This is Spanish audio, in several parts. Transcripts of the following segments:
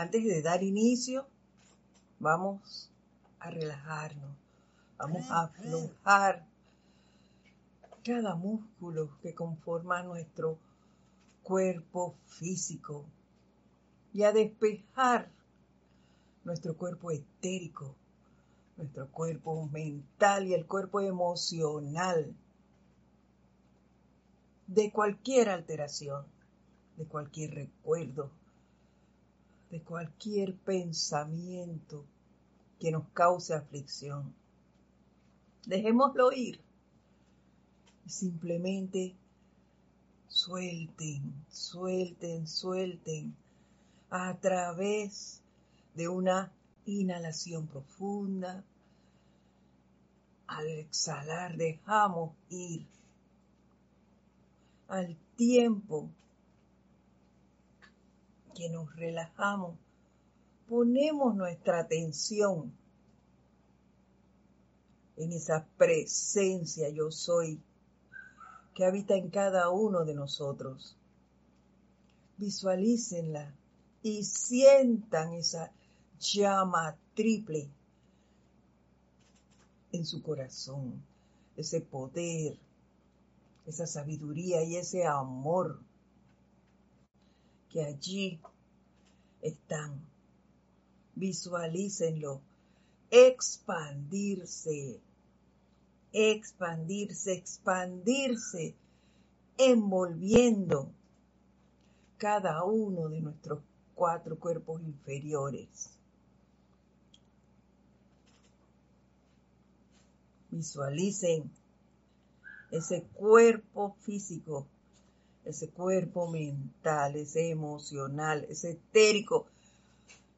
Antes de dar inicio, vamos a relajarnos, vamos a aflojar cada músculo que conforma nuestro cuerpo físico y a despejar nuestro cuerpo etérico, nuestro cuerpo mental y el cuerpo emocional de cualquier alteración, de cualquier recuerdo, de cualquier pensamiento que nos cause aflicción. Dejémoslo ir. Simplemente suelten, suelten, suelten a través de una inhalación profunda. Al exhalar dejamos ir al tiempo que nos relajamos, ponemos nuestra atención en esa presencia yo soy que habita en cada uno de nosotros. Visualícenla y sientan esa llama triple en su corazón, ese poder, esa sabiduría y ese amor que allí están. Visualícenlo, expandirse, expandirse, expandirse, envolviendo cada uno de nuestros cuatro cuerpos inferiores. Visualicen ese cuerpo físico, ese cuerpo mental, ese emocional, ese etérico,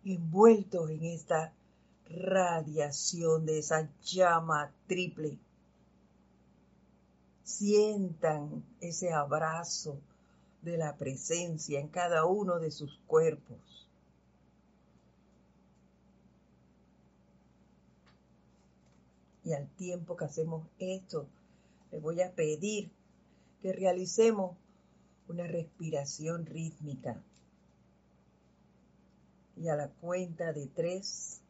envuelto en esta radiación de esa llama triple. Sientan ese abrazo de la presencia en cada uno de sus cuerpos. Y al tiempo que hacemos esto, les voy a pedir que realicemos una respiración rítmica. Y a la cuenta de tres,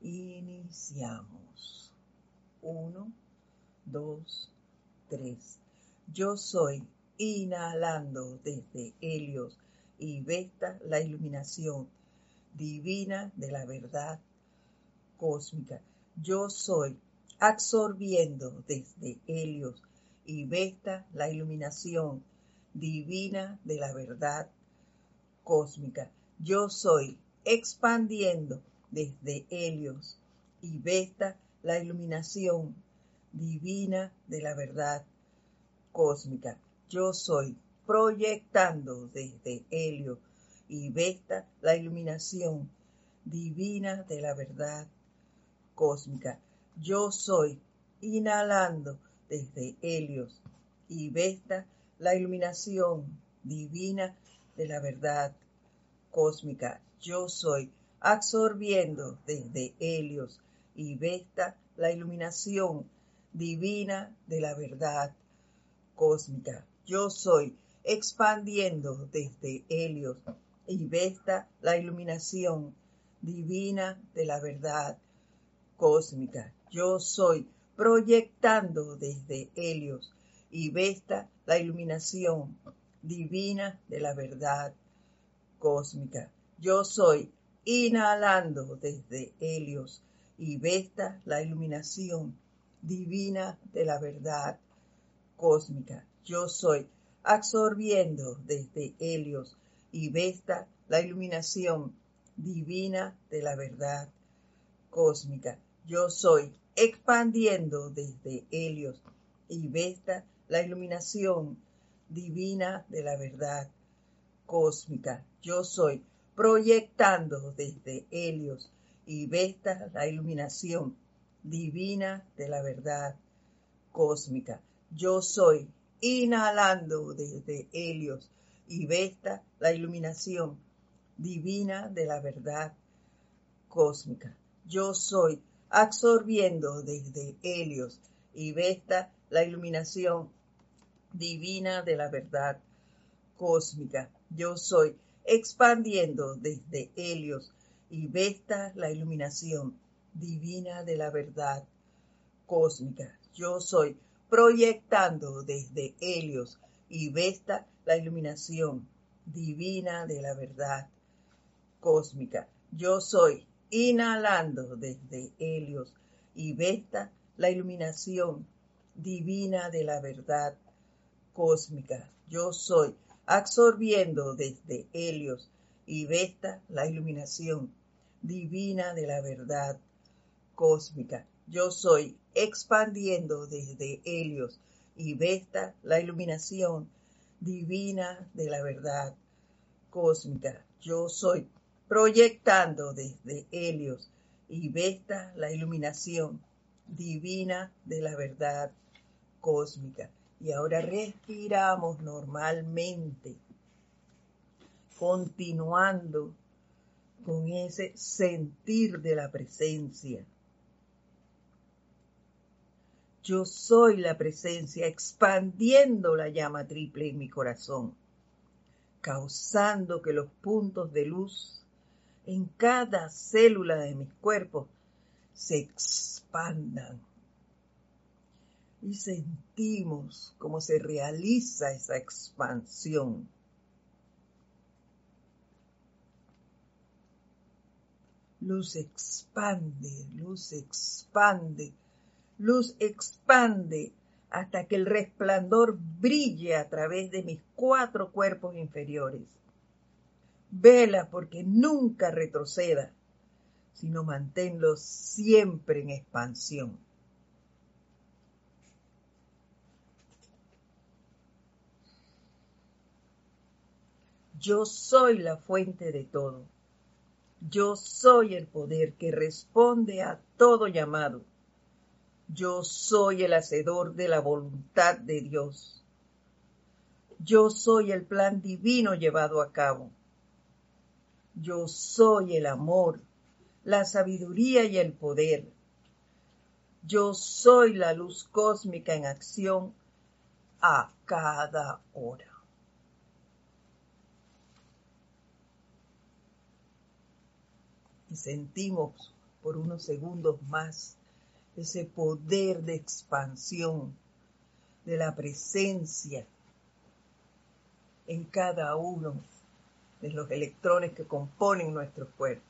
iniciamos. Uno, dos, tres. Yo soy inhalando desde Helios y Vesta la iluminación divina de la verdad cósmica. Yo soy absorbiendo desde Helios y Vesta la iluminación divina de la verdad cósmica. Yo soy expandiendo desde Helios y Vesta la iluminación divina de la verdad cósmica. Yo soy proyectando desde Helio y Vesta la iluminación divina de la verdad cósmica. Yo soy inhalando desde Helios y Vesta la iluminación divina de la verdad cósmica. Yo soy absorbiendo desde Helios y Vesta la iluminación divina de la verdad cósmica. Yo soy expandiendo desde Helios y Vesta la iluminación divina de la verdad cósmica. Yo soy proyectando desde Helios y Vesta la iluminación divina de la verdad cósmica. Yo soy inhalando desde Helios y Vesta la iluminación divina de la verdad cósmica. Yo soy absorbiendo desde Helios y Vesta la iluminación divina de la verdad cósmica. Yo soy expandiendo desde Helios y Vesta la iluminación divina de la verdad cósmica. Yo soy proyectando desde Helios y Vesta la iluminación divina de la verdad cósmica. Yo soy inhalando desde Helios y Vesta la iluminación divina de la verdad cósmica. Yo soy absorbiendo desde Helios y Vesta la iluminación divina de la verdad cósmica. Yo soy expandiendo desde Helios y Vesta la iluminación divina de la verdad cósmica. Yo soy proyectando desde Helios y Vesta la iluminación divina de la verdad cósmica. Yo soy inhalando desde Helios y Vesta la iluminación divina de la verdad cósmica. Yo soy absorbiendo desde Helios y Vesta la iluminación divina de la verdad cósmica. Yo soy expandiendo desde Helios y Vesta la iluminación divina de la verdad cósmica. Yo soy proyectando desde Helios y Vesta la iluminación divina de la verdad cósmica. Y ahora respiramos normalmente, continuando con ese sentir de la presencia. Yo soy la presencia expandiendo la llama triple en mi corazón, causando que los puntos de luz en cada célula de mis cuerpos se expandan. Y sentimos cómo se realiza esa expansión. Luz expande, luz expande, luz expande hasta que el resplandor brille a través de mis cuatro cuerpos inferiores. Vela porque nunca retroceda sino manténlo siempre en expansión. Yo soy la fuente de todo. Yo soy el poder que responde a todo llamado. Yo soy el hacedor de la voluntad de Dios. Yo soy el plan divino llevado a cabo. Yo soy el amor la sabiduría y el poder. Yo soy la luz cósmica en acción a cada hora. Y sentimos por unos segundos más ese poder de expansión de la presencia en cada uno de los electrones que componen nuestro cuerpo.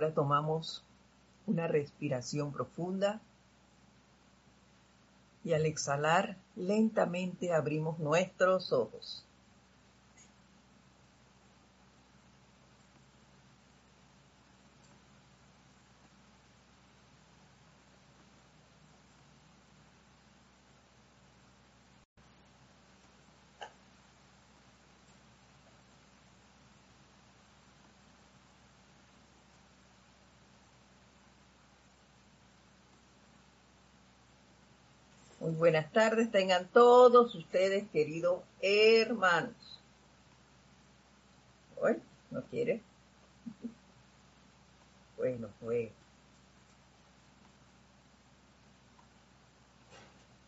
Ahora tomamos una respiración profunda y al exhalar lentamente abrimos nuestros ojos. Muy buenas tardes, tengan todos ustedes, queridos hermanos. ¿Hoy? ¿No quiere? Bueno, pues.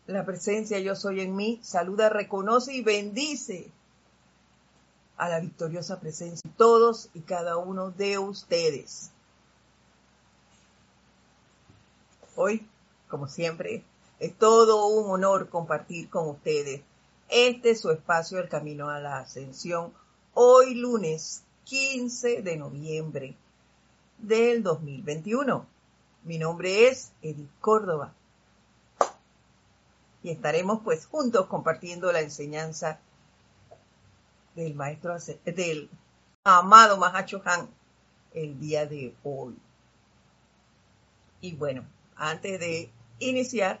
La presencia yo soy en mí, saluda, reconoce y bendice a la victoriosa presencia de todos y cada uno de ustedes. Hoy, como siempre, es todo un honor compartir con ustedes este es su espacio El Camino a la Ascensión, hoy lunes 15 de noviembre del 2021. Mi nombre es Edith Córdoba y estaremos pues juntos compartiendo la enseñanza del maestro del amado Mahacho Han el día de hoy. Y bueno, antes de iniciar,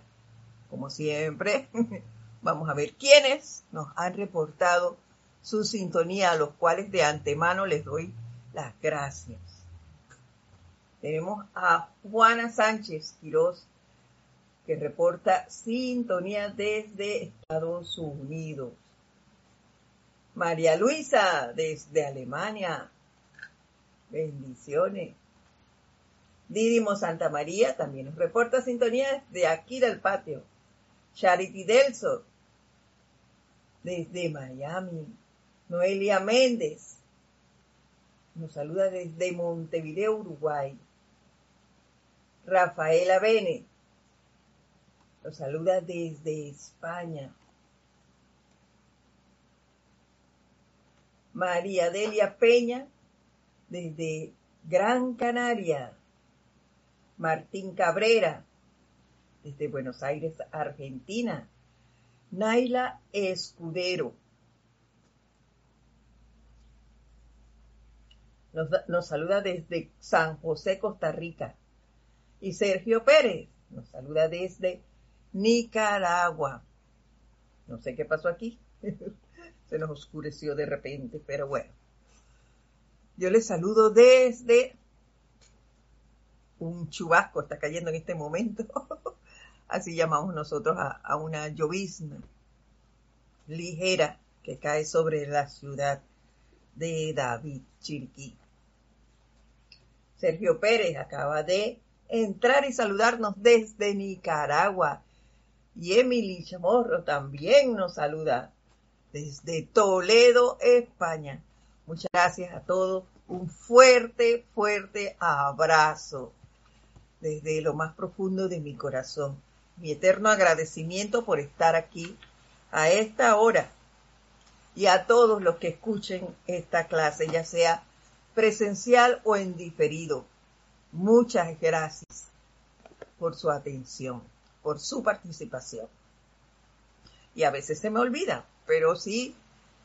como siempre, vamos a ver quiénes nos han reportado su sintonía, a los cuales de antemano les doy las gracias. Tenemos a Juana Sánchez Quiroz, que reporta sintonía desde Estados Unidos. María Luisa, desde Alemania. Bendiciones. Didimo Santa María también nos reporta sintonía de aquí del patio. Charity Delso, desde Miami. Noelia Méndez, nos saluda desde Montevideo, Uruguay. Rafaela Bene, nos saluda desde España. María Delia Peña, desde Gran Canaria. Martín Cabrera, desde Buenos Aires, Argentina. Naila Escudero. Nos, nos, saluda desde San José, Costa Rica. Y Sergio Pérez nos saluda desde Nicaragua. No sé qué pasó aquí. Se nos oscureció de repente, pero bueno. Yo les saludo desde un chubasco, está cayendo en este momento. Así llamamos nosotros a, una llovizna ligera que cae sobre la ciudad de David Chiriquí. Sergio Pérez acaba de entrar y saludarnos desde Nicaragua. Y Emily Chamorro también nos saluda desde Toledo, España. Muchas gracias a todos. Un fuerte, fuerte abrazo desde lo más profundo de mi corazón. Mi eterno agradecimiento por estar aquí a esta hora y a todos los que escuchen esta clase, ya sea presencial o en diferido. Muchas gracias por su atención, por su participación. Y a veces se me olvida, pero si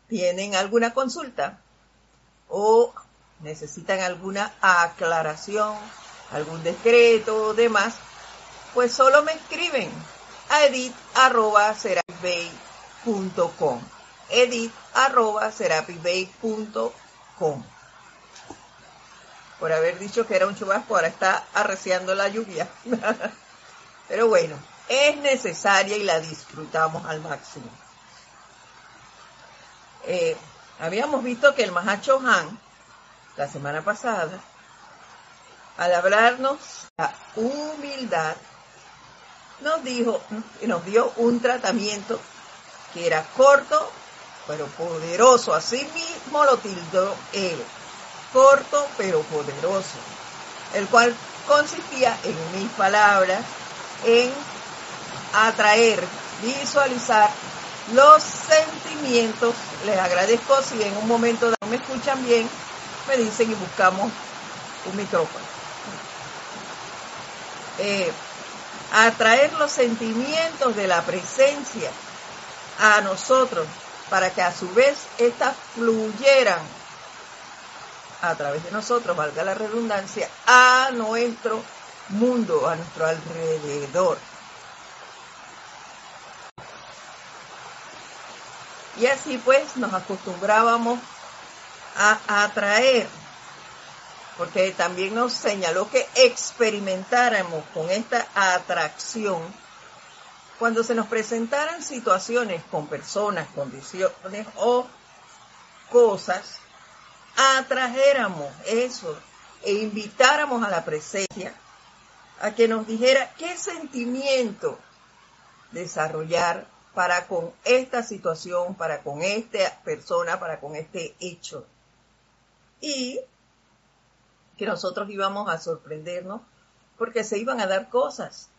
tienen alguna consulta o necesitan alguna aclaración, algún decreto o demás, pues solo me escriben a edit.com edit.com por haber dicho que era un chubasco, ahora está arreciando la lluvia. Pero bueno, es necesaria y la disfrutamos al máximo. Eh, habíamos visto que el Mahacho Han, la semana pasada, al hablarnos la humildad, nos dijo y nos dio un tratamiento que era corto pero poderoso. Así mismo lo tildó él corto pero poderoso, el cual consistía, en mis palabras, en atraer, visualizar los sentimientos. Les agradezco si en un momento me escuchan bien, me dicen y buscamos un micrófono. Eh, atraer los sentimientos de la presencia a nosotros para que a su vez éstas fluyeran a través de nosotros, valga la redundancia, a nuestro mundo, a nuestro alrededor. Y así pues nos acostumbrábamos a atraer, porque también nos señaló que experimentáramos con esta atracción cuando se nos presentaran situaciones con personas, condiciones o cosas atrajéramos eso e invitáramos a la presencia a que nos dijera qué sentimiento desarrollar para con esta situación, para con esta persona, para con este hecho. Y que nosotros íbamos a sorprendernos porque se iban a dar cosas.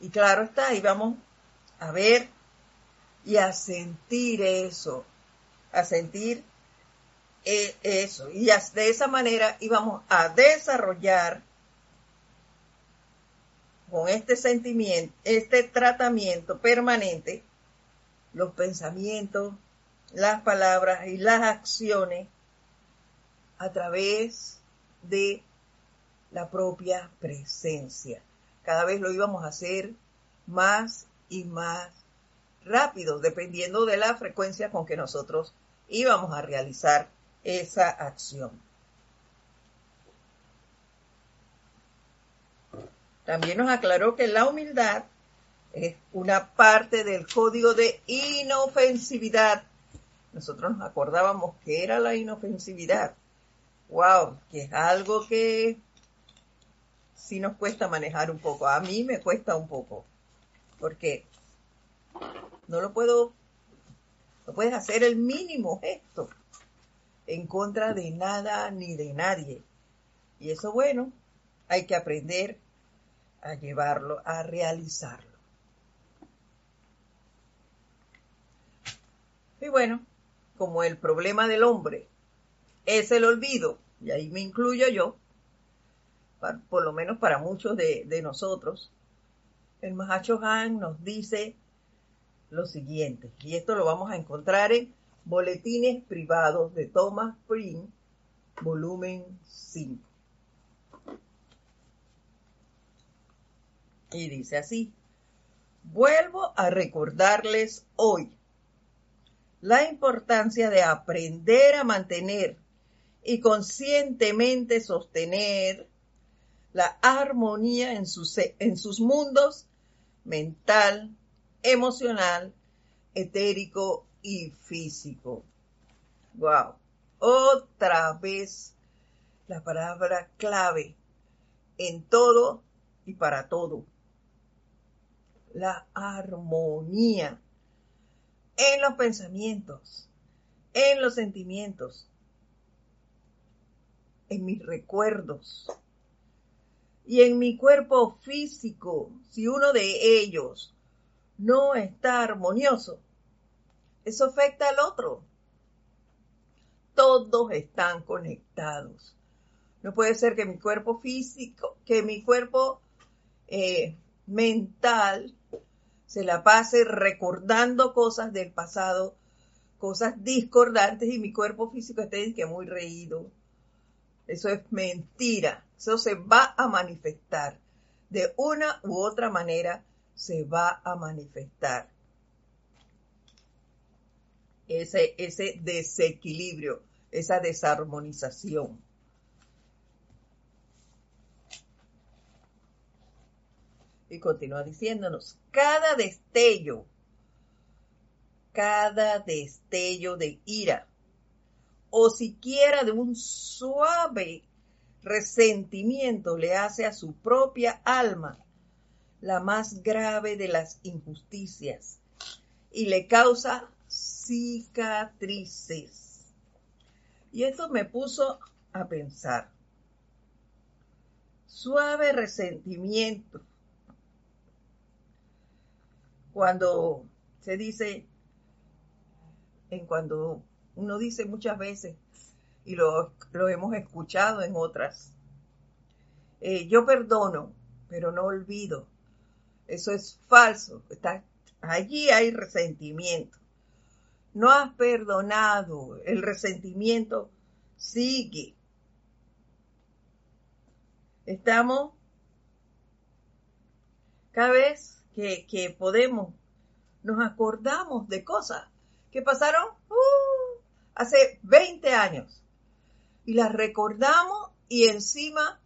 Y claro está, íbamos a ver y a sentir eso, a sentir eh, eso. Y de esa manera íbamos a desarrollar con este sentimiento, este tratamiento permanente, los pensamientos, las palabras y las acciones a través de la propia presencia. Cada vez lo íbamos a hacer más y más rápido, dependiendo de la frecuencia con que nosotros íbamos a realizar esa acción. También nos aclaró que la humildad es una parte del código de inofensividad. Nosotros nos acordábamos que era la inofensividad. Wow, que es algo que sí nos cuesta manejar un poco. A mí me cuesta un poco, porque no lo puedo, no puedes hacer el mínimo gesto en contra de nada ni de nadie. Y eso, bueno, hay que aprender a llevarlo, a realizarlo. Y bueno, como el problema del hombre es el olvido, y ahí me incluyo yo, por lo menos para muchos de, nosotros, el Mahacho Han nos dice lo siguiente, y esto lo vamos a encontrar en Boletines Privados de Thomas Prince, volumen 5. Y dice así, vuelvo a recordarles hoy la importancia de aprender a mantener y conscientemente sostener la armonía en sus, en sus mundos mental, emocional, etérico y físico. Wow. Otra vez la palabra clave en todo y para todo. La armonía en los pensamientos, en los sentimientos, en mis recuerdos y en mi cuerpo físico. Si uno de ellos no está armonioso, eso afecta al otro. Todos están conectados. No puede ser que mi cuerpo físico, que mi cuerpo eh, mental se la pase recordando cosas del pasado, cosas discordantes y mi cuerpo físico esté que muy reído. Eso es mentira. Eso se va a manifestar. De una u otra manera se va a manifestar. Ese, ese desequilibrio, esa desarmonización. Y continúa diciéndonos, cada destello, cada destello de ira, o siquiera de un suave resentimiento le hace a su propia alma la más grave de las injusticias y le causa cicatrices. Y esto me puso a pensar. Suave resentimiento cuando se dice, en cuando uno dice muchas veces, y lo, hemos escuchado en otras, eh, yo perdono, pero no olvido. Eso es falso. Está, allí hay resentimiento. No has perdonado. El resentimiento sigue. Estamos cada vez que, podemos, nos acordamos de cosas que pasaron uh, hace 20 años y las recordamos y encima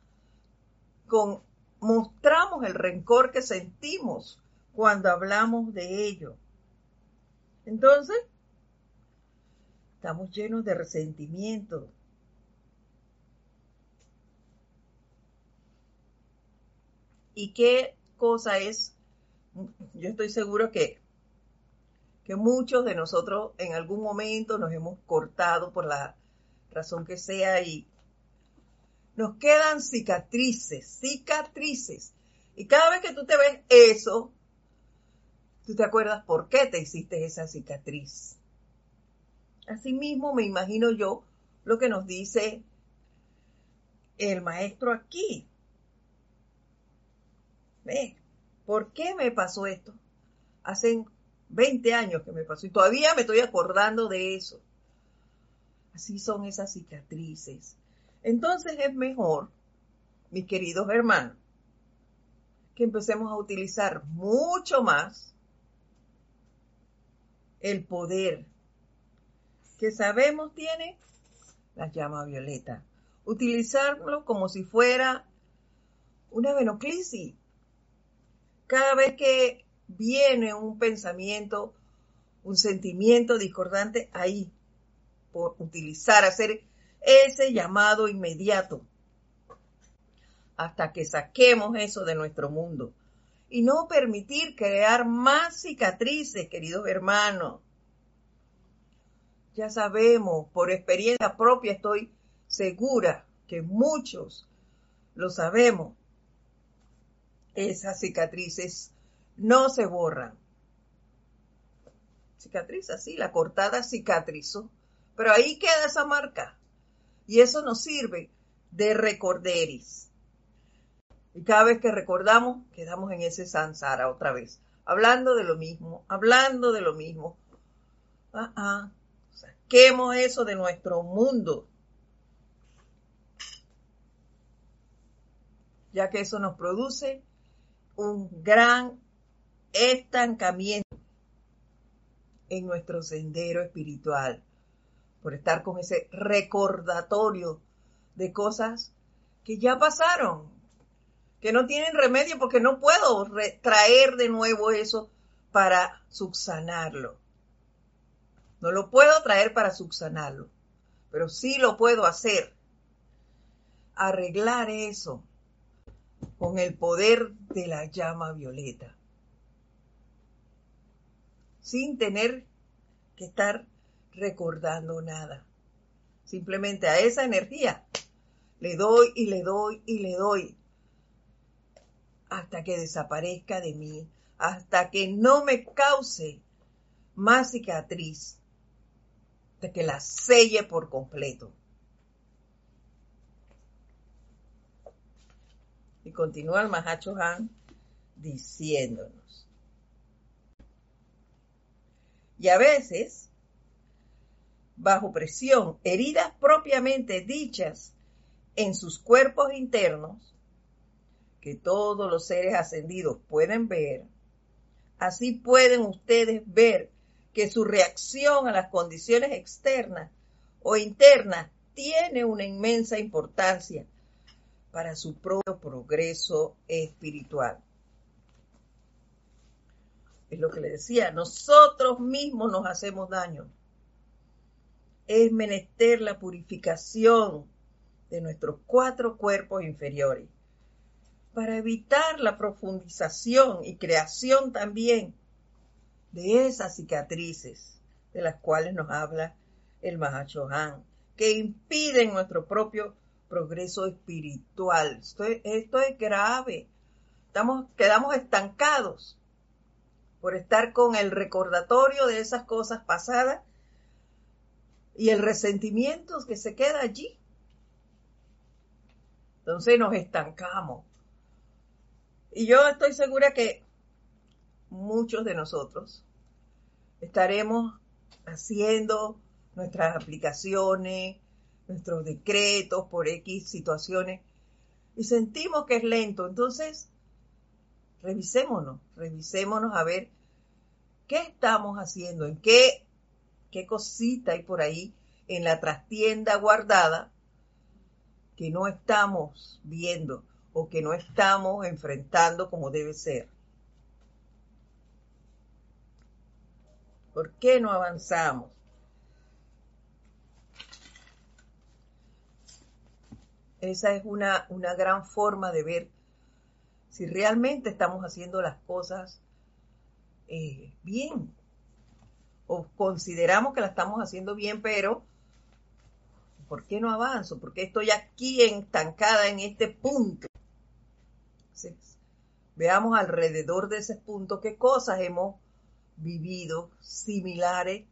mostramos el rencor que sentimos cuando hablamos de ello. Entonces, estamos llenos de resentimiento. ¿Y qué cosa es yo estoy seguro que, que muchos de nosotros en algún momento nos hemos cortado por la razón que sea y nos quedan cicatrices, cicatrices. Y cada vez que tú te ves eso, tú te acuerdas por qué te hiciste esa cicatriz. Asimismo, me imagino yo lo que nos dice el maestro aquí. ¿Ves? ¿Por qué me pasó esto? Hace 20 años que me pasó y todavía me estoy acordando de eso. Así son esas cicatrices. Entonces es mejor, mis queridos hermanos, que empecemos a utilizar mucho más el poder que sabemos tiene la llama violeta. Utilizarlo como si fuera una venoclisis cada vez que viene un pensamiento, un sentimiento discordante, ahí, por utilizar, hacer ese llamado inmediato hasta que saquemos eso de nuestro mundo y no permitir crear más cicatrices, queridos hermanos. Ya sabemos, por experiencia propia estoy segura que muchos lo sabemos. Esas cicatrices no se borran. Cicatriz así, la cortada cicatrizó, pero ahí queda esa marca. Y eso nos sirve de recorderis. Y cada vez que recordamos, quedamos en ese sansara otra vez, hablando de lo mismo, hablando de lo mismo. Ah, ah, saquemos eso de nuestro mundo. Ya que eso nos produce un gran estancamiento en nuestro sendero espiritual, por estar con ese recordatorio de cosas que ya pasaron, que no tienen remedio porque no puedo traer de nuevo eso para subsanarlo. No lo puedo traer para subsanarlo, pero sí lo puedo hacer. Arreglar eso con el poder de la llama violeta. Sin tener que estar recordando nada. Simplemente a esa energía le doy y le doy y le doy hasta que desaparezca de mí, hasta que no me cause más cicatriz, hasta que la selle por completo. Y continúa el Mahacho Han diciéndonos. Y a veces, bajo presión, heridas propiamente dichas en sus cuerpos internos, que todos los seres ascendidos pueden ver, así pueden ustedes ver que su reacción a las condiciones externas o internas tiene una inmensa importancia para su propio progreso espiritual. Es lo que le decía, nosotros mismos nos hacemos daño. Es menester la purificación de nuestros cuatro cuerpos inferiores para evitar la profundización y creación también de esas cicatrices de las cuales nos habla el Mahachohan, que impiden nuestro propio progreso espiritual. Esto es, grave. Quedamos estancados por estar con el recordatorio de esas cosas pasadas y el resentimiento que se queda allí. Entonces nos estancamos. Y yo estoy segura que muchos de nosotros estaremos haciendo nuestras aplicaciones, nuestros decretos por X situaciones y sentimos que es lento. Entonces, revisémonos, revisémonos a ver qué estamos haciendo, en qué, qué cosita hay por ahí en la trastienda guardada que no estamos viendo o que no estamos enfrentando como debe ser. ¿Por qué no avanzamos? Esa es una, una gran forma de ver si realmente estamos haciendo las cosas eh, bien. O consideramos que la estamos haciendo bien, pero ¿por qué no avanzo? ¿Por qué estoy aquí estancada en este punto? veamos alrededor de ese punto qué cosas hemos vivido similares,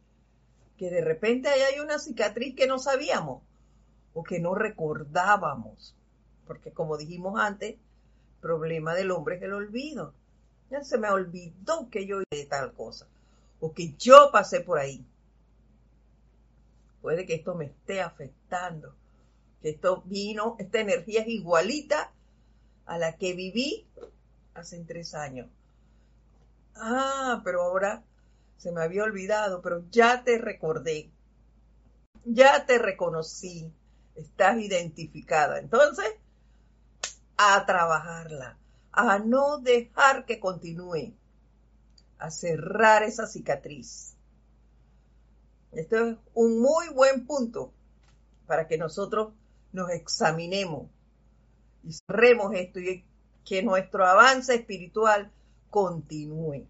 que de repente ahí hay una cicatriz que no sabíamos o que no recordábamos. Porque como dijimos antes, problema del hombre es el olvido. Ya se me olvidó que yo hice tal cosa o que yo pasé por ahí. Puede que esto me esté afectando, que esto vino, esta energía es igualita a la que viví hace tres años. Ah, pero ahora se me había olvidado, pero ya te recordé, ya te reconocí, estás identificada. Entonces, a trabajarla, a no dejar que continúe, a cerrar esa cicatriz. Esto es un muy buen punto para que nosotros nos examinemos y cerremos esto y que nuestro avance espiritual continúe.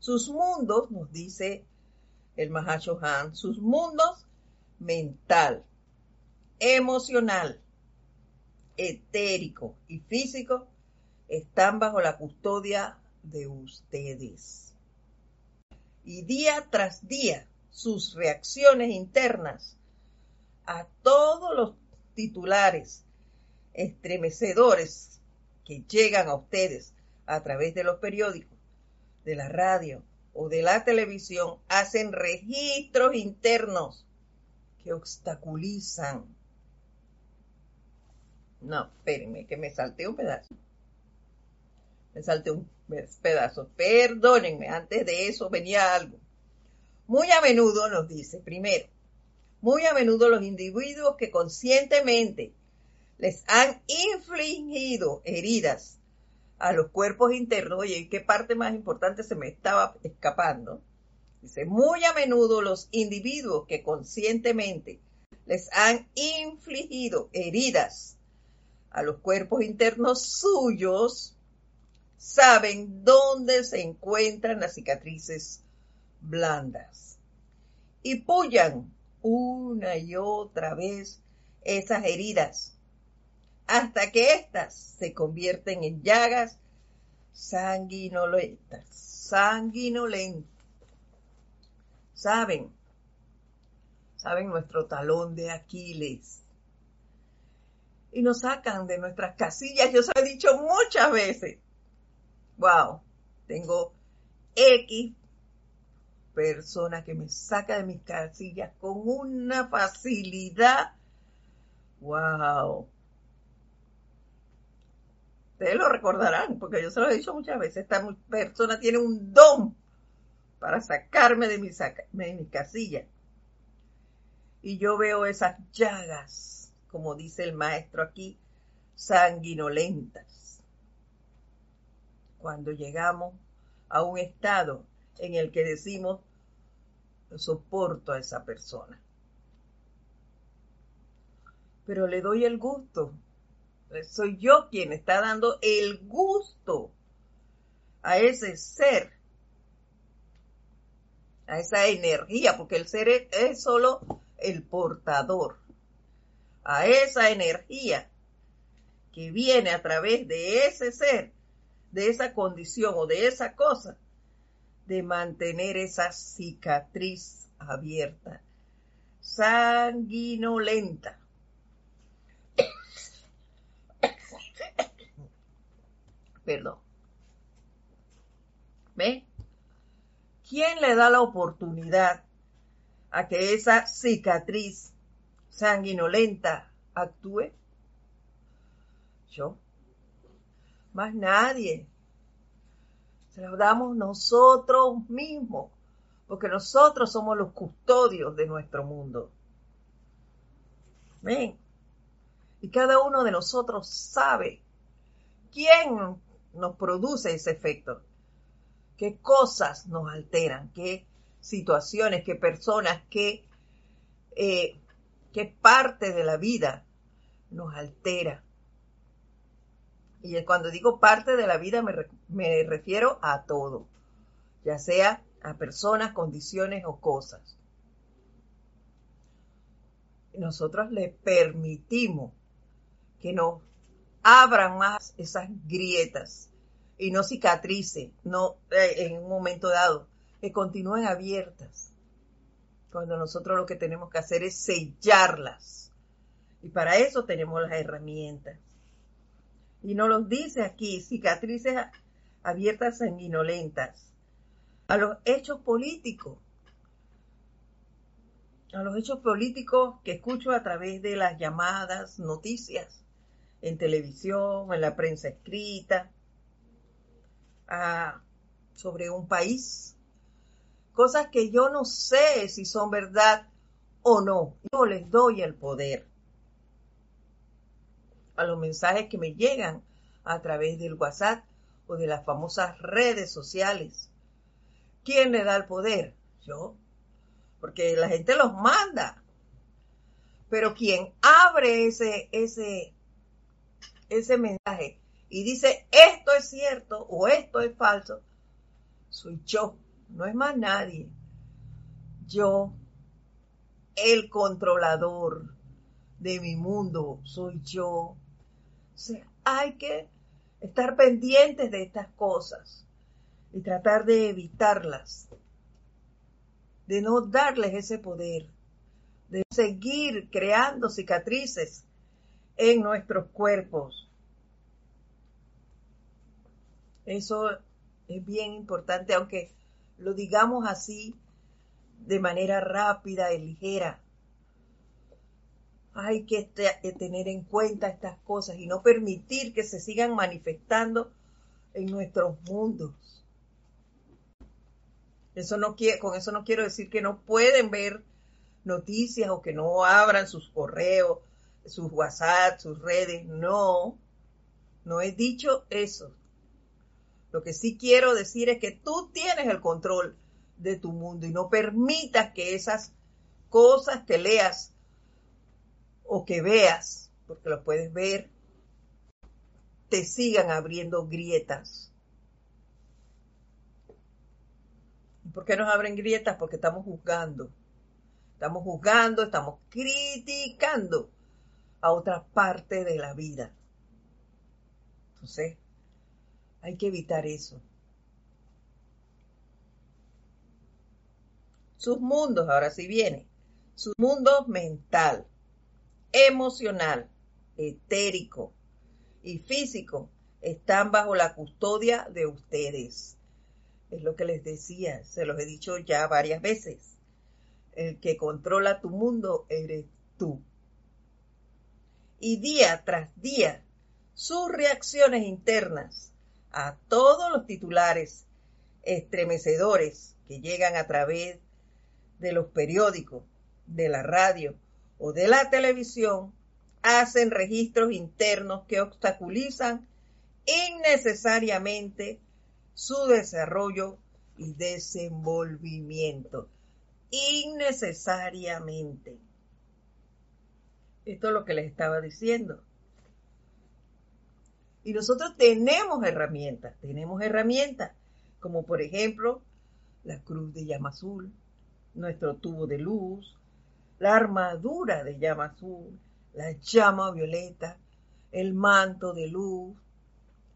Sus mundos, nos dice el Han, sus mundos mental, emocional, etérico y físico están bajo la custodia de ustedes. Y día tras día, sus reacciones internas a todos los titulares estremecedores que llegan a ustedes a través de los periódicos, de la radio o de la televisión, hacen registros internos que obstaculizan. No, espérenme, que me salté un pedazo. Me salté un pedazo. Perdónenme, antes de eso venía algo. Muy a menudo nos dice, primero, muy a menudo los individuos que conscientemente les han infligido heridas a los cuerpos internos, oye, ¿qué parte más importante se me estaba escapando? Dice, muy a menudo los individuos que conscientemente les han infligido heridas a los cuerpos internos suyos, saben dónde se encuentran las cicatrices blandas y pullan una y otra vez esas heridas hasta que éstas se convierten en llagas sanguinolentas, sanguinolentas. Saben, saben nuestro talón de Aquiles. Y nos sacan de nuestras casillas, yo os he dicho muchas veces. Wow, tengo X persona que me saca de mis casillas con una facilidad. Wow Ustedes lo recordarán, porque yo se lo he dicho muchas veces, esta persona tiene un don para sacarme de mi, de mi casilla. Y yo veo esas llagas, como dice el maestro aquí, sanguinolentas. Cuando llegamos a un estado en el que decimos, soporto a esa persona. Pero le doy el gusto soy yo quien está dando el gusto a ese ser, a esa energía, porque el ser es, solo el portador, a esa energía que viene a través de ese ser, de esa condición o de esa cosa, de mantener esa cicatriz abierta, sanguinolenta. perdón. ¿Ve? ¿Quién le da la oportunidad a que esa cicatriz sanguinolenta actúe? Yo. Más nadie. Se la damos nosotros mismos, porque nosotros somos los custodios de nuestro mundo. ¿Ven? Y cada uno de nosotros sabe quién nos produce ese efecto? ¿Qué cosas nos alteran? ¿Qué situaciones, qué personas, qué, eh, qué parte de la vida nos altera? Y cuando digo parte de la vida me, me refiero a todo, ya sea a personas, condiciones o cosas. Nosotros le permitimos que nos abran más esas grietas y no cicatrice, no eh, en un momento dado, que continúen abiertas. Cuando nosotros lo que tenemos que hacer es sellarlas. Y para eso tenemos las herramientas. Y nos lo dice aquí, cicatrices abiertas sanguinolentas. A los hechos políticos. A los hechos políticos que escucho a través de las llamadas noticias en televisión, en la prensa escrita, sobre un país. Cosas que yo no sé si son verdad o no. Yo les doy el poder a los mensajes que me llegan a través del WhatsApp o de las famosas redes sociales. ¿Quién le da el poder? Yo. porque la gente los manda. Pero quien abre ese, ese, ese mensaje y dice esto es cierto o esto es falso, soy yo, no es más nadie. Yo, el controlador de mi mundo, soy yo. O sea, hay que estar pendientes de estas cosas y tratar de evitarlas, de no darles ese poder, de seguir creando cicatrices en nuestros cuerpos. Eso es bien importante, aunque lo digamos así de manera rápida y ligera. Hay que este, tener en cuenta estas cosas y no permitir que se sigan manifestando en nuestros mundos. Eso no con eso no quiero decir que no pueden ver noticias o que no abran sus correos, sus WhatsApp, sus redes. No, no he dicho eso. Lo que sí quiero decir es que tú tienes el control de tu mundo y no permitas que esas cosas que leas o que veas, porque lo puedes ver, te sigan abriendo grietas. ¿Por qué nos abren grietas? Porque estamos juzgando. Estamos juzgando, estamos criticando a otra parte de la vida. Entonces, hay que evitar eso. Sus mundos, ahora sí viene, su mundo mental, emocional, etérico y físico están bajo la custodia de ustedes. Es lo que les decía, se los he dicho ya varias veces. El que controla tu mundo eres tú. Y día tras día, sus reacciones internas a todos los titulares estremecedores que llegan a través de los periódicos, de la radio o de la televisión, hacen registros internos que obstaculizan innecesariamente su desarrollo y desenvolvimiento. Innecesariamente. Esto es lo que les estaba diciendo. Y nosotros tenemos herramientas, tenemos herramientas, como por ejemplo la cruz de llama azul, nuestro tubo de luz, la armadura de llama azul, la llama violeta, el manto de luz,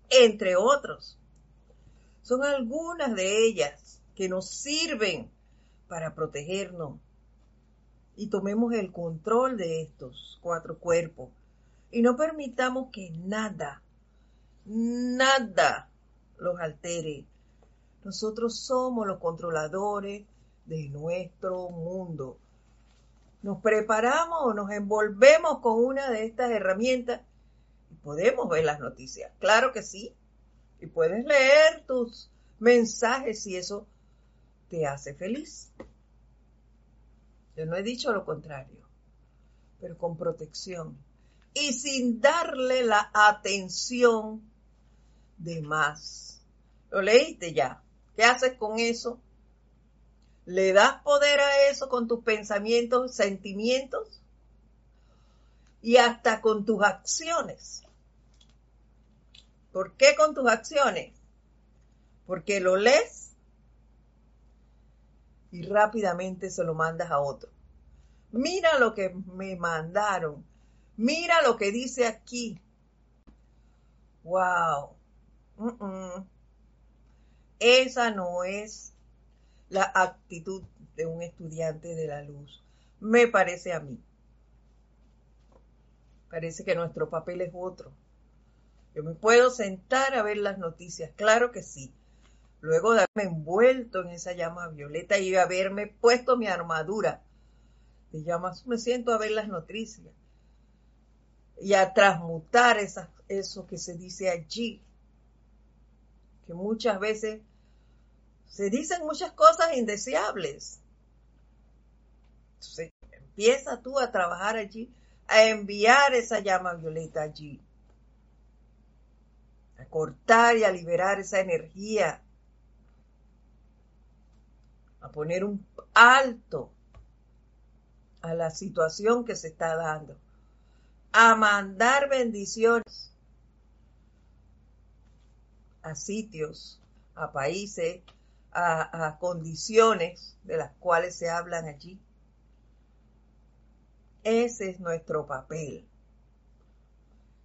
entre otros. Son algunas de ellas que nos sirven para protegernos y tomemos el control de estos cuatro cuerpos y no permitamos que nada, nada los altere. Nosotros somos los controladores de nuestro mundo. Nos preparamos nos envolvemos con una de estas herramientas y podemos ver las noticias. Claro que sí. Y puedes leer tus mensajes si eso te hace feliz. Yo no he dicho lo contrario, pero con protección y sin darle la atención de más. Lo leíste ya. ¿Qué haces con eso? ¿Le das poder a eso con tus pensamientos, sentimientos? Y hasta con tus acciones. ¿Por qué con tus acciones? Porque lo lees y rápidamente se lo mandas a otro. Mira lo que me mandaron. Mira lo que dice aquí. Wow. Esa no es la actitud de un estudiante de la luz. Me parece a mí. Parece que nuestro papel es otro. Yo me puedo sentar a ver las noticias, claro que sí. Luego de haberme envuelto en esa llama violeta y haberme puesto mi armadura de llamas, me siento a ver las noticias y a transmutar eso que se dice allí, muchas veces se dicen muchas cosas indeseables. Entonces, empieza tú a trabajar allí, a enviar esa llama violeta allí, a cortar y a liberar esa energía, a poner un alto a la situación que se está dando, a mandar bendiciones a sitios, a países, a, condiciones de las cuales se hablan allí. Ese es nuestro papel.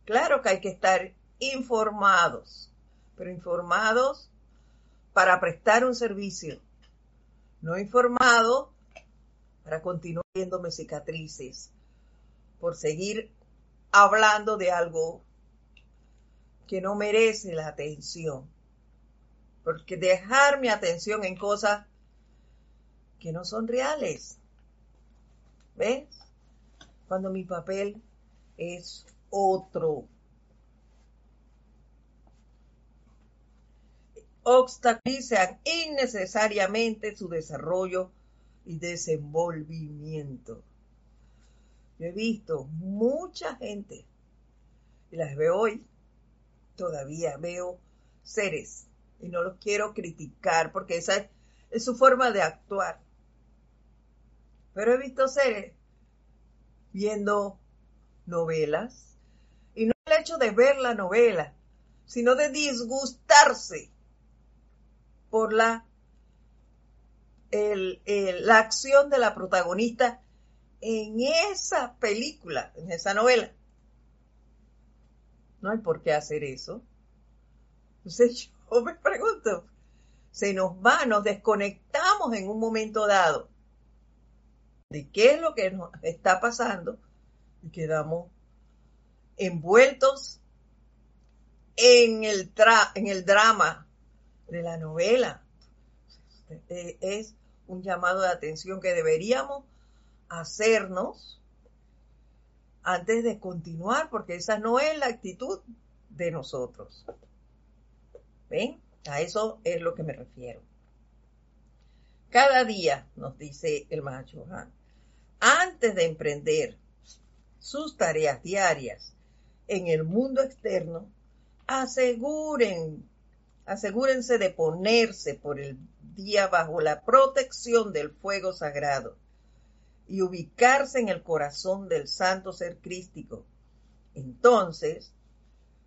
Claro que hay que estar informados, pero informados para prestar un servicio, no informados para continuar viéndome cicatrices, por seguir hablando de algo que no merece la atención. Porque dejar mi atención en cosas que no son reales. ¿Ves? Cuando mi papel es otro. Obstaculizan innecesariamente su desarrollo y desenvolvimiento. Yo he visto mucha gente, y las veo hoy, todavía veo seres, y no los quiero criticar porque esa es, su forma de actuar. Pero he visto seres viendo novelas, y no el hecho de ver la novela, sino de disgustarse por la la acción de la protagonista en esa película, en esa novela. No hay por qué hacer eso. Entonces yo me pregunto, se nos va, nos desconectamos en un momento dado de qué es lo que nos está pasando y quedamos envueltos en el, en el drama de la novela. Eh, es un llamado de atención que deberíamos hacernos antes de continuar, porque esa no es la actitud de nosotros. ¿Ven? A eso es lo que me refiero. Cada día, nos dice el macho, antes de emprender sus tareas diarias en el mundo externo, aseguren, asegúrense de ponerse por el día bajo la protección del fuego sagrado y ubicarse en el corazón del santo ser crístico. Entonces,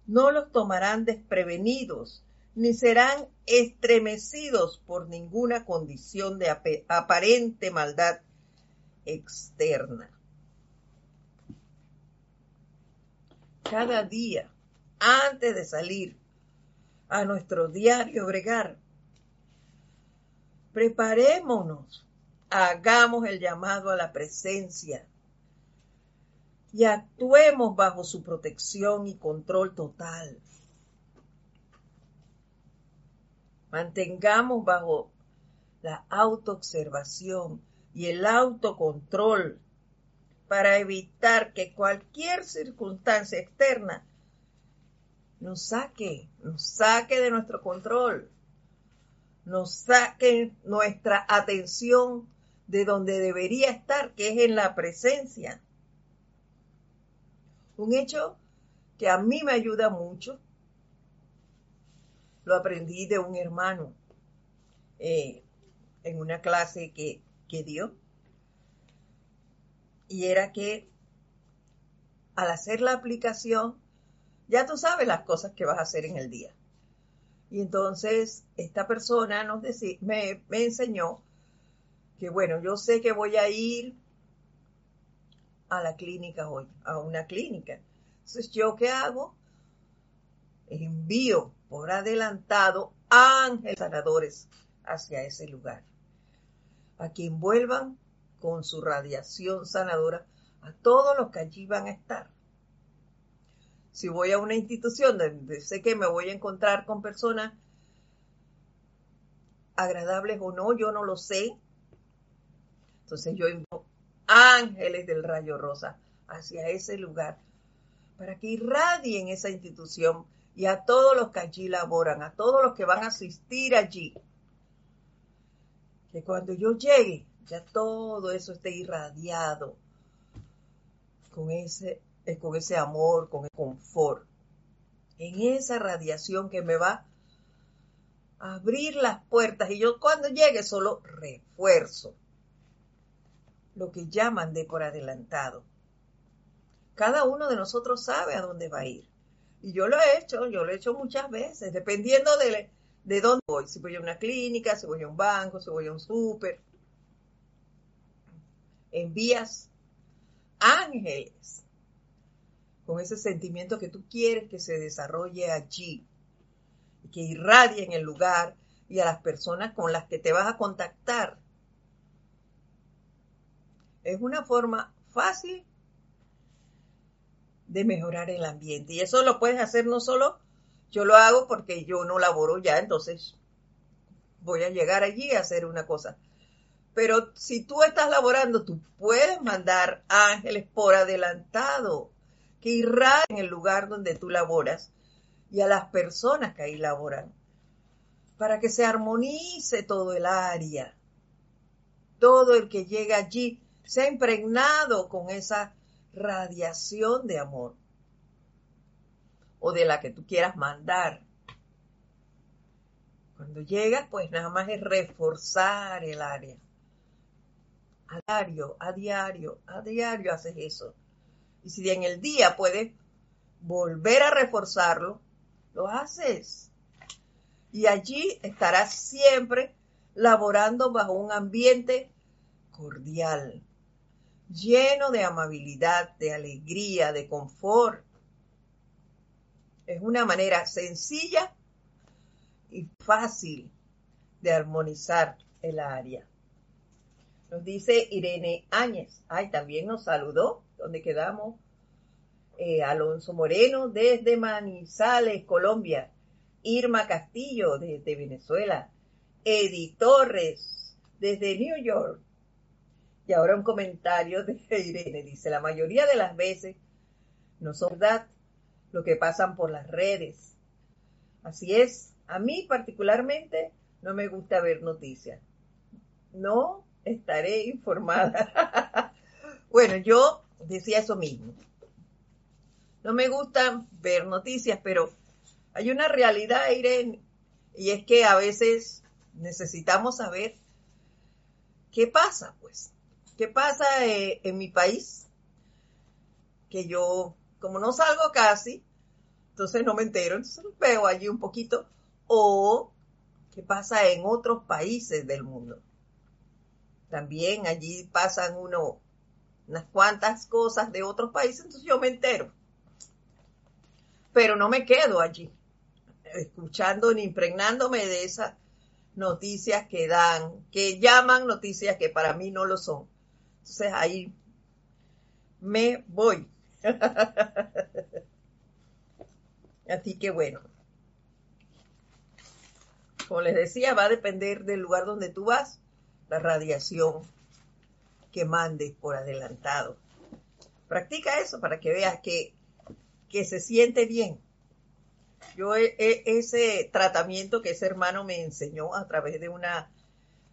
no los tomarán desprevenidos, ni serán estremecidos por ninguna condición de aparente maldad externa. Cada día, antes de salir a nuestro diario bregar, Preparémonos, hagamos el llamado a la presencia y actuemos bajo su protección y control total. Mantengamos bajo la autoobservación y el autocontrol para evitar que cualquier circunstancia externa nos saque, nos saque de nuestro control nos saquen nuestra atención de donde debería estar, que es en la presencia. Un hecho que a mí me ayuda mucho, lo aprendí de un hermano eh, en una clase que, que dio, y era que al hacer la aplicación, ya tú sabes las cosas que vas a hacer en el día. Y entonces esta persona nos me, me enseñó que, bueno, yo sé que voy a ir a la clínica hoy, a una clínica. Entonces, ¿yo qué hago? Envío por adelantado ángeles sanadores hacia ese lugar, a que envuelvan con su radiación sanadora a todos los que allí van a estar si voy a una institución donde sé que me voy a encontrar con personas agradables o no, yo no lo sé. Entonces yo invoco ángeles del rayo rosa hacia ese lugar para que irradien esa institución y a todos los que allí laboran, a todos los que van a asistir allí. Que cuando yo llegue, ya todo eso esté irradiado con ese con ese amor, con el confort, en esa radiación que me va a abrir las puertas y yo cuando llegue solo refuerzo. Lo que llaman de por adelantado. Cada uno de nosotros sabe a dónde va a ir. Y yo lo he hecho, yo lo he hecho muchas veces, dependiendo de, de dónde voy. Si voy a una clínica, si voy a un banco, si voy a un súper. Envías ángeles con ese sentimiento que tú quieres que se desarrolle allí, que irradie en el lugar y a las personas con las que te vas a contactar. Es una forma fácil de mejorar el ambiente. Y eso lo puedes hacer no solo, yo lo hago porque yo no laboro ya, entonces voy a llegar allí a hacer una cosa. Pero si tú estás laborando, tú puedes mandar ángeles por adelantado que irradien en el lugar donde tú laboras y a las personas que ahí laboran para que se armonice todo el área. Todo el que llega allí se ha impregnado con esa radiación de amor o de la que tú quieras mandar. Cuando llegas, pues nada más es reforzar el área. A diario, a diario, a diario haces eso. Y si en el día puedes volver a reforzarlo, lo haces. Y allí estarás siempre laborando bajo un ambiente cordial, lleno de amabilidad, de alegría, de confort. Es una manera sencilla y fácil de armonizar el área. Nos dice Irene Áñez. Ay, también nos saludó, donde quedamos. Eh, Alonso Moreno desde Manizales, Colombia. Irma Castillo desde Venezuela. Eddie Torres desde New York. Y ahora un comentario de Irene. Dice, la mayoría de las veces no son verdad lo que pasan por las redes. Así es, a mí particularmente no me gusta ver noticias. No estaré informada. bueno, yo decía eso mismo. No me gusta ver noticias, pero hay una realidad, Irene, y es que a veces necesitamos saber qué pasa, pues. ¿Qué pasa eh, en mi país? Que yo, como no salgo casi, entonces no me entero, entonces veo allí un poquito. O qué pasa en otros países del mundo. También allí pasan uno, unas cuantas cosas de otros países, entonces yo me entero. Pero no me quedo allí, escuchando ni impregnándome de esas noticias que dan, que llaman noticias que para mí no lo son. Entonces ahí me voy. Así que bueno, como les decía, va a depender del lugar donde tú vas, la radiación que mandes por adelantado. Practica eso para que veas que, que se siente bien. Yo ese tratamiento que ese hermano me enseñó a través de una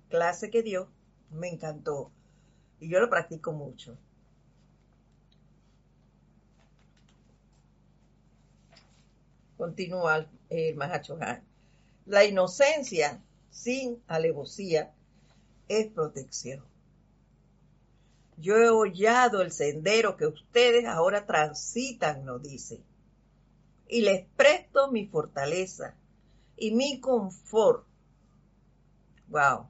clase que dio, me encantó y yo lo practico mucho. Continúa el Mahacho La inocencia sin alevosía es protección. Yo he hollado el sendero que ustedes ahora transitan, nos dice, y les presto mi fortaleza y mi confort. Wow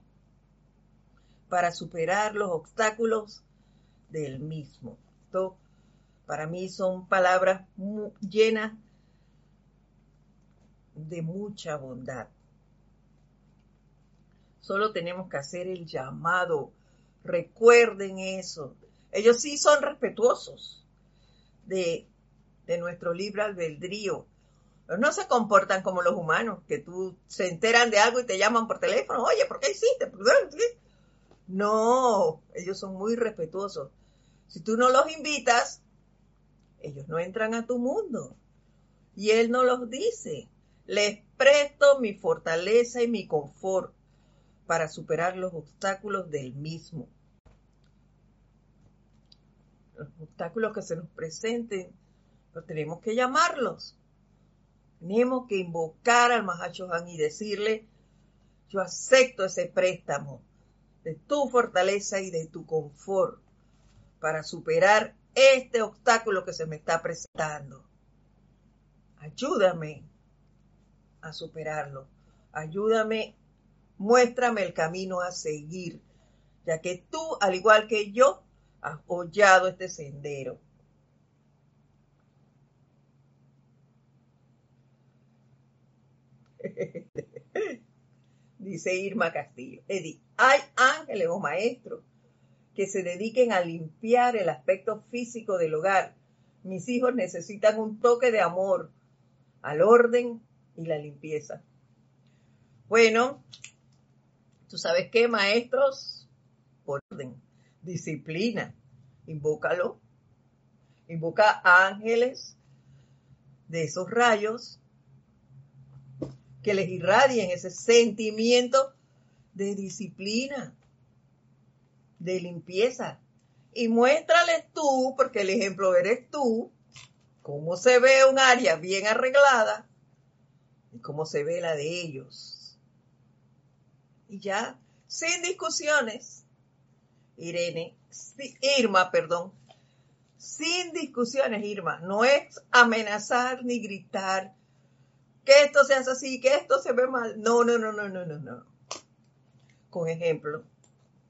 para superar los obstáculos del mismo. Esto para mí son palabras llenas de mucha bondad. Solo tenemos que hacer el llamado. Recuerden eso. Ellos sí son respetuosos de, de nuestro libre albedrío. no se comportan como los humanos, que tú se enteran de algo y te llaman por teléfono. Oye, ¿por qué hiciste? No, ellos son muy respetuosos. Si tú no los invitas, ellos no entran a tu mundo. Y Él no los dice. Les presto mi fortaleza y mi confort para superar los obstáculos del mismo. Los obstáculos que se nos presenten, pero tenemos que llamarlos. Tenemos que invocar al Mahachohan y decirle, yo acepto ese préstamo de tu fortaleza y de tu confort para superar este obstáculo que se me está presentando. Ayúdame a superarlo. Ayúdame, muéstrame el camino a seguir, ya que tú, al igual que yo, has hollado este sendero. Dice Irma Castillo. Eddie, hay ángeles o maestros que se dediquen a limpiar el aspecto físico del hogar. Mis hijos necesitan un toque de amor al orden y la limpieza. Bueno, ¿tú sabes qué, maestros? Orden, disciplina, invócalo. Invoca ángeles de esos rayos que les irradien ese sentimiento de disciplina, de limpieza. Y muéstrales tú, porque el ejemplo eres tú, cómo se ve un área bien arreglada y cómo se ve la de ellos. Y ya, sin discusiones, Irene, Irma, perdón, sin discusiones, Irma, no es amenazar ni gritar que esto se hace así, que esto se ve mal. No, no, no, no, no, no, no. Con ejemplo,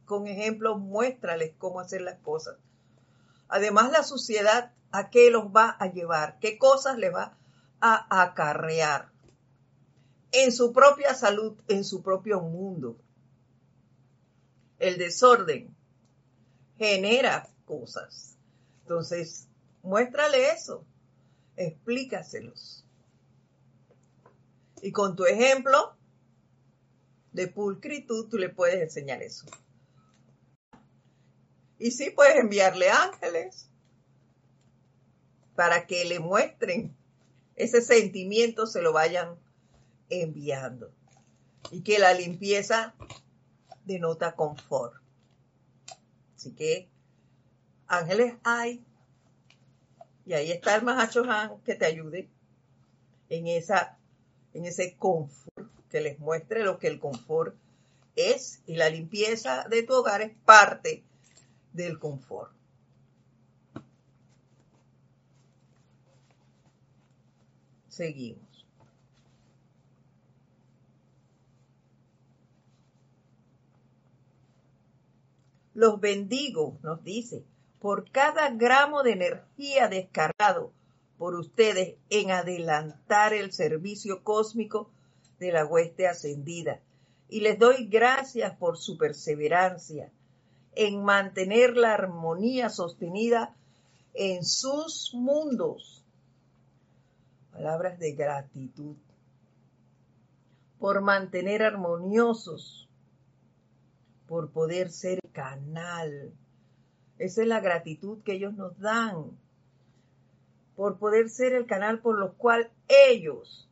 con ejemplo, muéstrales cómo hacer las cosas. Además, la suciedad, ¿a qué los va a llevar? ¿Qué cosas le va a acarrear? En su propia salud, en su propio mundo. El desorden genera cosas. Entonces, muéstrale eso, explícaselos. Y con tu ejemplo de pulcritud, tú le puedes enseñar eso. Y sí puedes enviarle ángeles para que le muestren ese sentimiento, se lo vayan enviando. Y que la limpieza denota confort. Así que ángeles hay. Y ahí está el Mahacho Han que te ayude en esa en ese confort, que les muestre lo que el confort es y la limpieza de tu hogar es parte del confort. Seguimos. Los bendigo, nos dice, por cada gramo de energía descargado por ustedes en adelantar el servicio cósmico de la hueste ascendida. Y les doy gracias por su perseverancia en mantener la armonía sostenida en sus mundos. Palabras de gratitud. Por mantener armoniosos, por poder ser canal. Esa es la gratitud que ellos nos dan por poder ser el canal por lo cual ellos,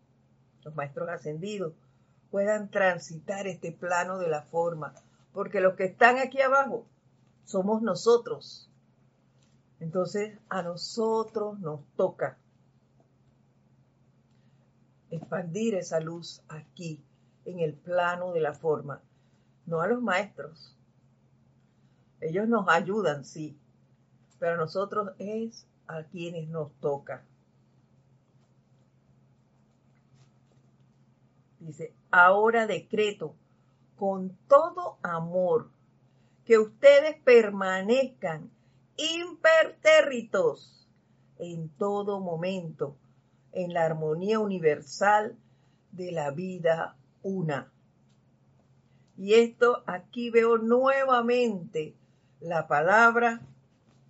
los maestros ascendidos, puedan transitar este plano de la forma. Porque los que están aquí abajo somos nosotros. Entonces a nosotros nos toca expandir esa luz aquí, en el plano de la forma, no a los maestros. Ellos nos ayudan, sí, pero a nosotros es a quienes nos toca. Dice, ahora decreto con todo amor que ustedes permanezcan impertérritos en todo momento en la armonía universal de la vida una. Y esto aquí veo nuevamente la palabra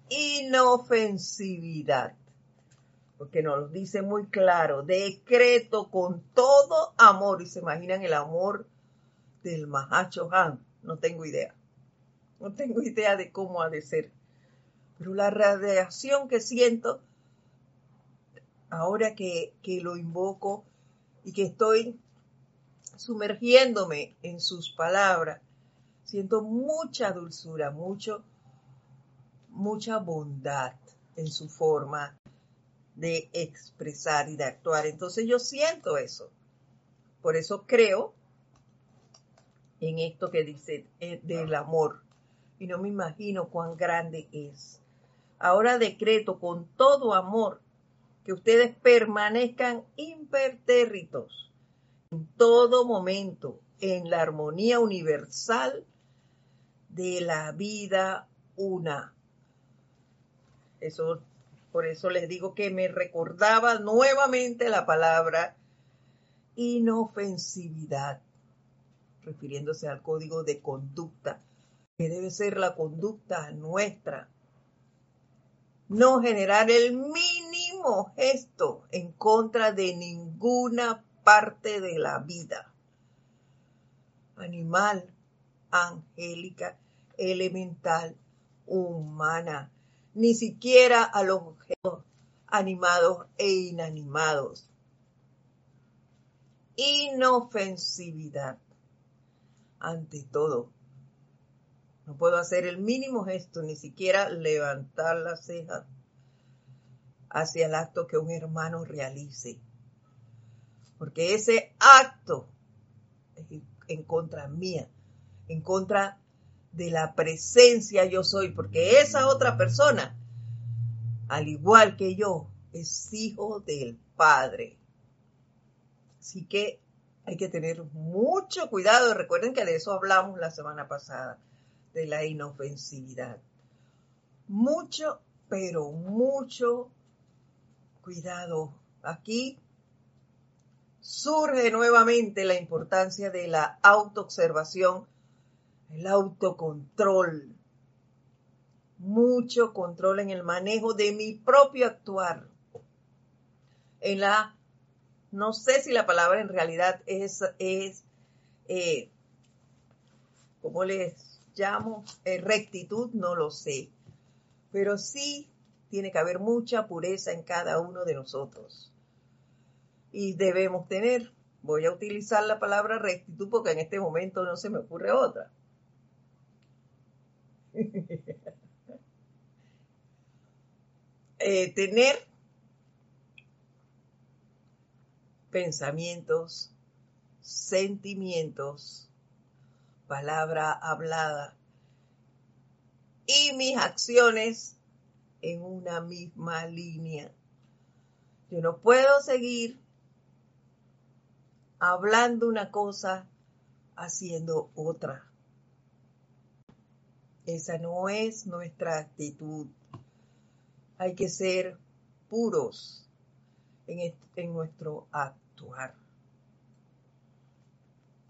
inofensividad. Porque nos dice muy claro, decreto con todo amor. Y se imaginan el amor del Mahacho Han. No tengo idea. No tengo idea de cómo ha de ser. Pero la radiación que siento ahora que, que lo invoco y que estoy sumergiéndome en sus palabras, siento mucha dulzura, mucho mucha bondad en su forma de expresar y de actuar. Entonces yo siento eso. Por eso creo en esto que dice eh, del amor. Y no me imagino cuán grande es. Ahora decreto con todo amor que ustedes permanezcan impertérritos en todo momento en la armonía universal de la vida una. Eso, por eso les digo que me recordaba nuevamente la palabra inofensividad, refiriéndose al código de conducta, que debe ser la conducta nuestra. No generar el mínimo gesto en contra de ninguna parte de la vida. Animal, angélica, elemental, humana, ni siquiera a los objetos animados e inanimados. Inofensividad. Ante todo, no puedo hacer el mínimo gesto, ni siquiera levantar la ceja hacia el acto que un hermano realice. Porque ese acto es en contra mía, en contra de la presencia yo soy, porque esa otra persona, al igual que yo, es hijo del Padre. Así que hay que tener mucho cuidado. Recuerden que de eso hablamos la semana pasada, de la inofensividad. Mucho, pero mucho cuidado. Aquí surge nuevamente la importancia de la autoobservación el autocontrol, mucho control en el manejo de mi propio actuar, en la, no sé si la palabra en realidad es, es eh, ¿cómo les llamo? Eh, rectitud, no lo sé, pero sí tiene que haber mucha pureza en cada uno de nosotros. Y debemos tener, voy a utilizar la palabra rectitud porque en este momento no se me ocurre otra Eh, tener pensamientos, sentimientos, palabra hablada y mis acciones en una misma línea. Yo no puedo seguir hablando una cosa haciendo otra. Esa no es nuestra actitud. Hay que ser puros en, nuestro actuar.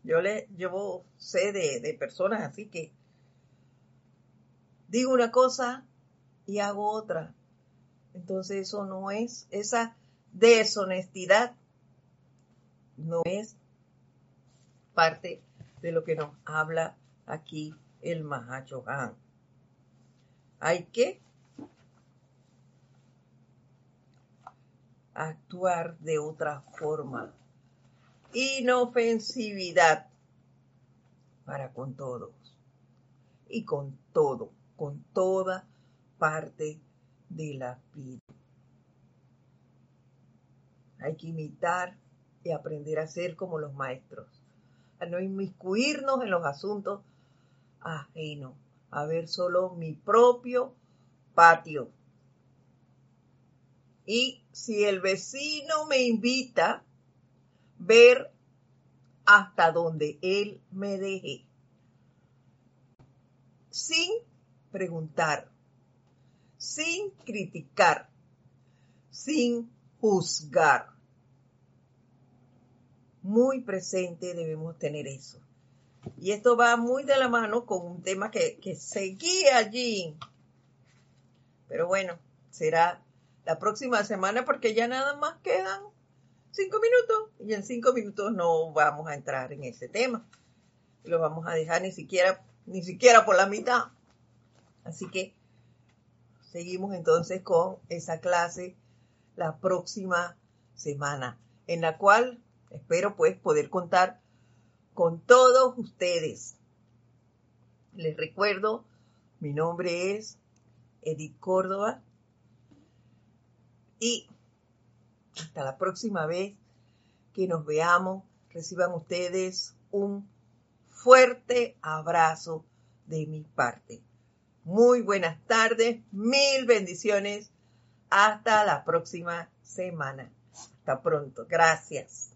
Yo le llevo sé de, de personas así que digo una cosa y hago otra. Entonces eso no es, esa deshonestidad no es parte de lo que nos habla aquí el Mahachohan. Hay que actuar de otra forma. Inofensividad para con todos y con todo, con toda parte de la vida. Hay que imitar y aprender a ser como los maestros, a no inmiscuirnos en los asuntos ajeno, a ver solo mi propio patio. Y si el vecino me invita, ver hasta donde él me deje, sin preguntar, sin criticar, sin juzgar. Muy presente debemos tener eso. Y esto va muy de la mano con un tema que, seguía allí. Pero bueno, será la próxima semana porque ya nada más quedan cinco minutos y en cinco minutos no vamos a entrar en ese tema. Lo vamos a dejar ni siquiera, ni siquiera por la mitad. Así que seguimos entonces con esa clase la próxima semana, en la cual espero pues poder contar con todos ustedes. Les recuerdo, mi nombre es Edith Córdoba y hasta la próxima vez que nos veamos, reciban ustedes un fuerte abrazo de mi parte. Muy buenas tardes, mil bendiciones. Hasta la próxima semana. Hasta pronto. Gracias.